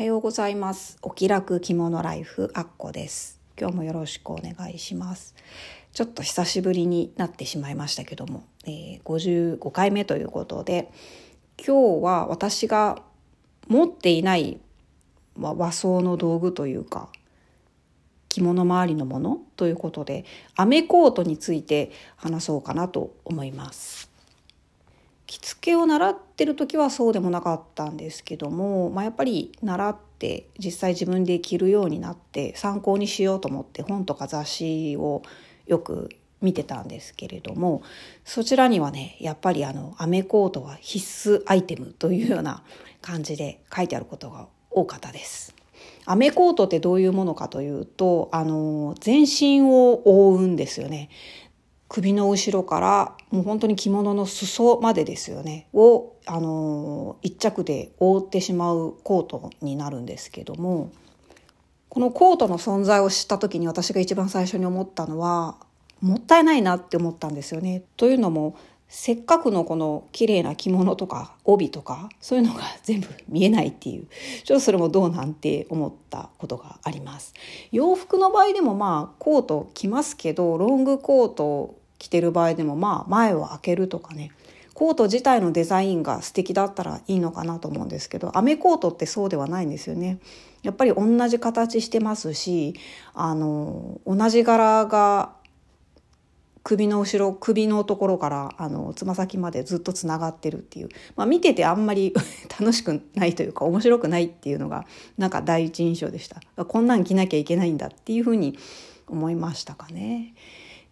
はようございます。お気楽着物ライフアッコです。今日もよろしくお願いします。ちょっと久しぶりになってしまいましたけども、えー、55回目ということで、今日は私が持っていない和装の道具というか、着物周りのものということで、アメコートについて話そうかなと思います。着付けを習ってる時はそうでもなかったんですけども、まあ、やっぱり習って実際自分で着るようになって参考にしようと思って本とか雑誌をよく見てたんですけれどもそちらにはねやっぱりあのアメコートは必須アイテムというような 感じで書いてあることが多かったです。アメコートってどういうものかというとあの全身を覆うんですよね。首の後ろからもう本当に着物の裾までですよねをあの一着で覆ってしまうコートになるんですけどもこのコートの存在を知った時に私が一番最初に思ったのはもったいないなって思ったんですよね。というのもせっかくのこの綺麗な着物とか帯とかそういうのが全部見えないっていうちょっとそれもどうなんて思ったことがあります洋服の場合でもまあコート着ますけどロングコート着てる場合でもまあ前を開けるとかね。コート自体のデザインが素敵だったらいいのかなと思うんですけどアメコートってそうではないんですよね。やっぱり同じ形してますしあの同じ柄が首の後ろ首のところからあのつま先までずっとつながってるっていう、まあ、見ててあんまり 楽しくないというか面白くないっていうのがなんか第一印象でした。こんなん着なきゃいけないんだっていうふうに思いましたかね。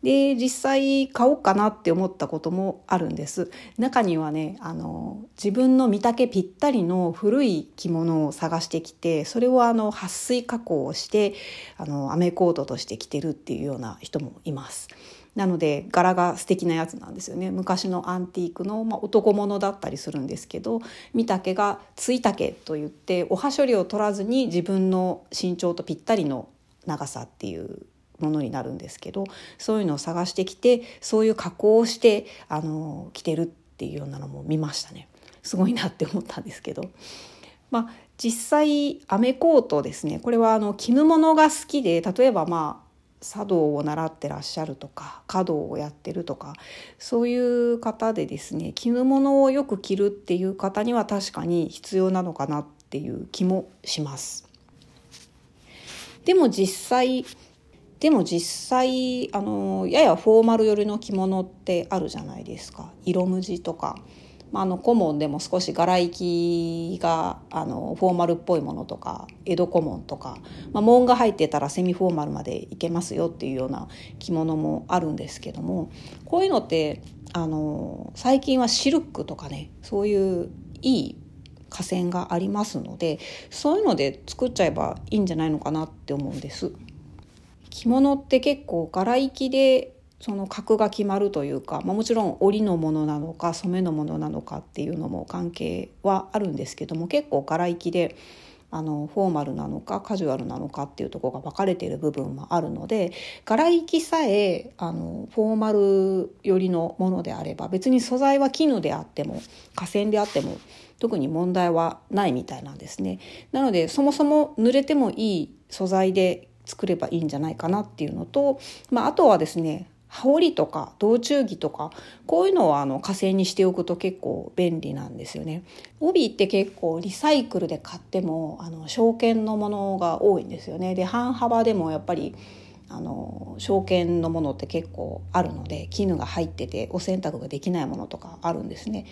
で実際買おうかなって思ったこともあるんです。中にはねあの自分の見丈ぴったりの古い着物を探してきてそれをあの撥水加工をしてあのアメコートとして着てるっていうような人もいます。なので柄が素敵なやつなんですよね。昔のアンティークの、まあ、男物だったりするんですけど見丈がつい丈といっておはしょりを取らずに自分の身長とぴったりの長さっていうものになるんですけどそういうのを探してきてそういう加工をしてあの着てるっていうようなのも見ましたね。すごいなって思ったんですけど。まあ実際アメコートですね。これはあの絹物が好きで例えばまあ茶道を習ってらっしゃるとか華道をやってるとかそういう方でですね絹物をよく着るっていう方には確かに必要なのかなっていう気もします。でも実際でも実際あのややフォーマル寄りの着物ってあるじゃないですか。色無地とか、まあ、あの古文でも少し柄行きがあのフォーマルっぽいものとか江戸古文とか、まあ、紋が入ってたらセミフォーマルまでいけますよっていうような着物もあるんですけども。こういうのってあの最近はシルクとかねそういういい河川がありますのでそういうので作っちゃえばいいんじゃないのかなって思うんです。着物って結構柄行きでその格が決まるというか、まあ、もちろん織のものなのか染めのものなのかっていうのも関係はあるんですけども結構柄行きであのフォーマルなのかカジュアルなのかっていうところが分かれている部分もあるので柄行きさえあのフォーマル寄りのものであれば別に素材は絹であっても河川であっても特に問題はないみたいなんですね。なのでそもそも濡れてもいい素材で作ればいいんじゃないかなっていうのと、まあ、あとはですね羽織とか道中着とかこういうのはあの火星にしておくと結構便利なんですよね。帯って結構リサイクルで買ってもあの証券のものが多いんですよね。で半幅でもやっぱりあの証券のものって結構あるので絹が入っててお洗濯ができないものとかあるんですね。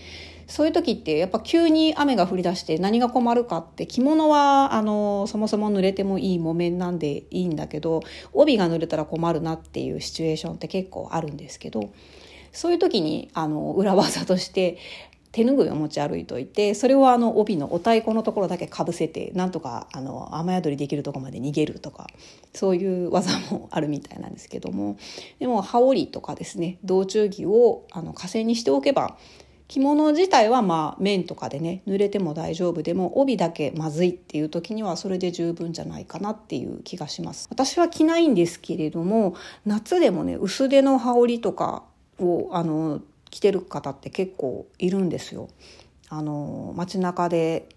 そういう時ってやっぱ急に雨が降り出して何が困るかって着物はあのそもそも濡れてもいい木綿なんでいいんだけど帯が濡れたら困るなっていうシチュエーションって結構あるんですけどそういう時にあの裏技として手ぬぐいを持ち歩いといてそれをあの帯のお太鼓のところだけかぶせてなんとかあの雨宿りできるとこまで逃げるとかそういう技もあるみたいなんですけども。でも羽織とかですね道中着をあの火星にしておけば着物自体はまあ面とかでね濡れても大丈夫でも帯だけまずいっていう時にはそれで十分じゃないかなっていう気がします。私は着ないんですけれども夏でもね薄手の羽織とかをあの着てる方って結構いるんですよ。あの街中で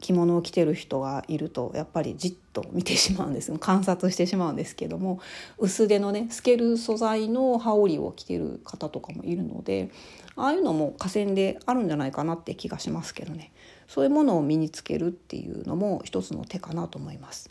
着物を着てる人がいるとやっぱりじっと見てしまうんです 観察してしまうんですけども薄手のね透ける素材の羽織を着てる方とかもいるのでああいうのも河川であるんじゃないかなって気がしますけどねそういうものを身につけるっていうのも一つの手かなと思います。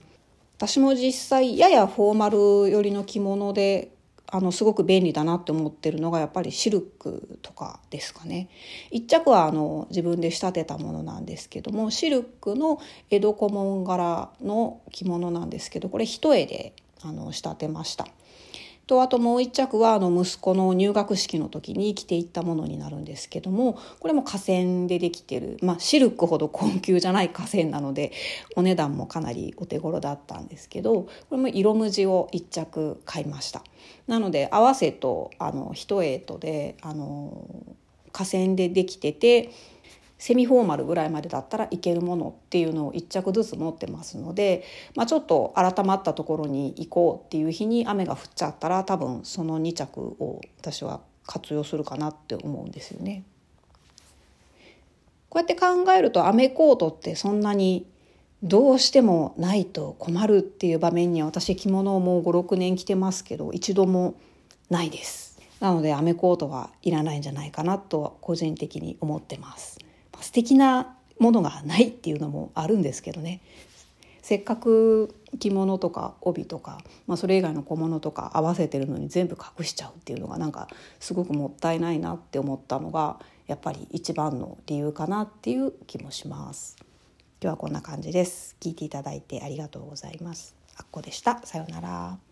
私も実際ややフォーマル寄りの着物であのすごく便利だなって思ってるのがやっぱりシルクとかですかね一着はあの自分で仕立てたものなんですけどもシルクの江戸小紋柄の着物なんですけどこれ一重であの仕立てました。とあともう一着はあの息子の入学式の時に着ていったものになるんですけどもこれも河川でできてる、まあ、シルクほど高級じゃない河川なのでお値段もかなりお手頃だったんですけどこれも色無地を一着買いました。なので合わせとあの一重とであの河川でできててセミフォーマルぐらいまでだったらいけるものっていうのを1着ずつ持ってますので、まあ、ちょっと改まったところに行こうっていう日に雨が降っちゃったら多分その2着を私は活用するかなって思うんですよね。こうやって考えると雨コートってそんなにどうしてもないと困るっていう場面には私着物をもう56年着てますけど一度もないです。なので雨コートはいらないんじゃないかなと個人的に思ってます。素敵なものがないっていうのもあるんですけどねせっかく着物とか帯とか、まあ、それ以外の小物とか合わせてるのに全部隠しちゃうっていうのがなんかすごくもったいないなって思ったのがやっぱり一番の理由かなっていう気もします。今日はこんな感じです。聞いていただいてありがとうございます。あっこでした。さようなら。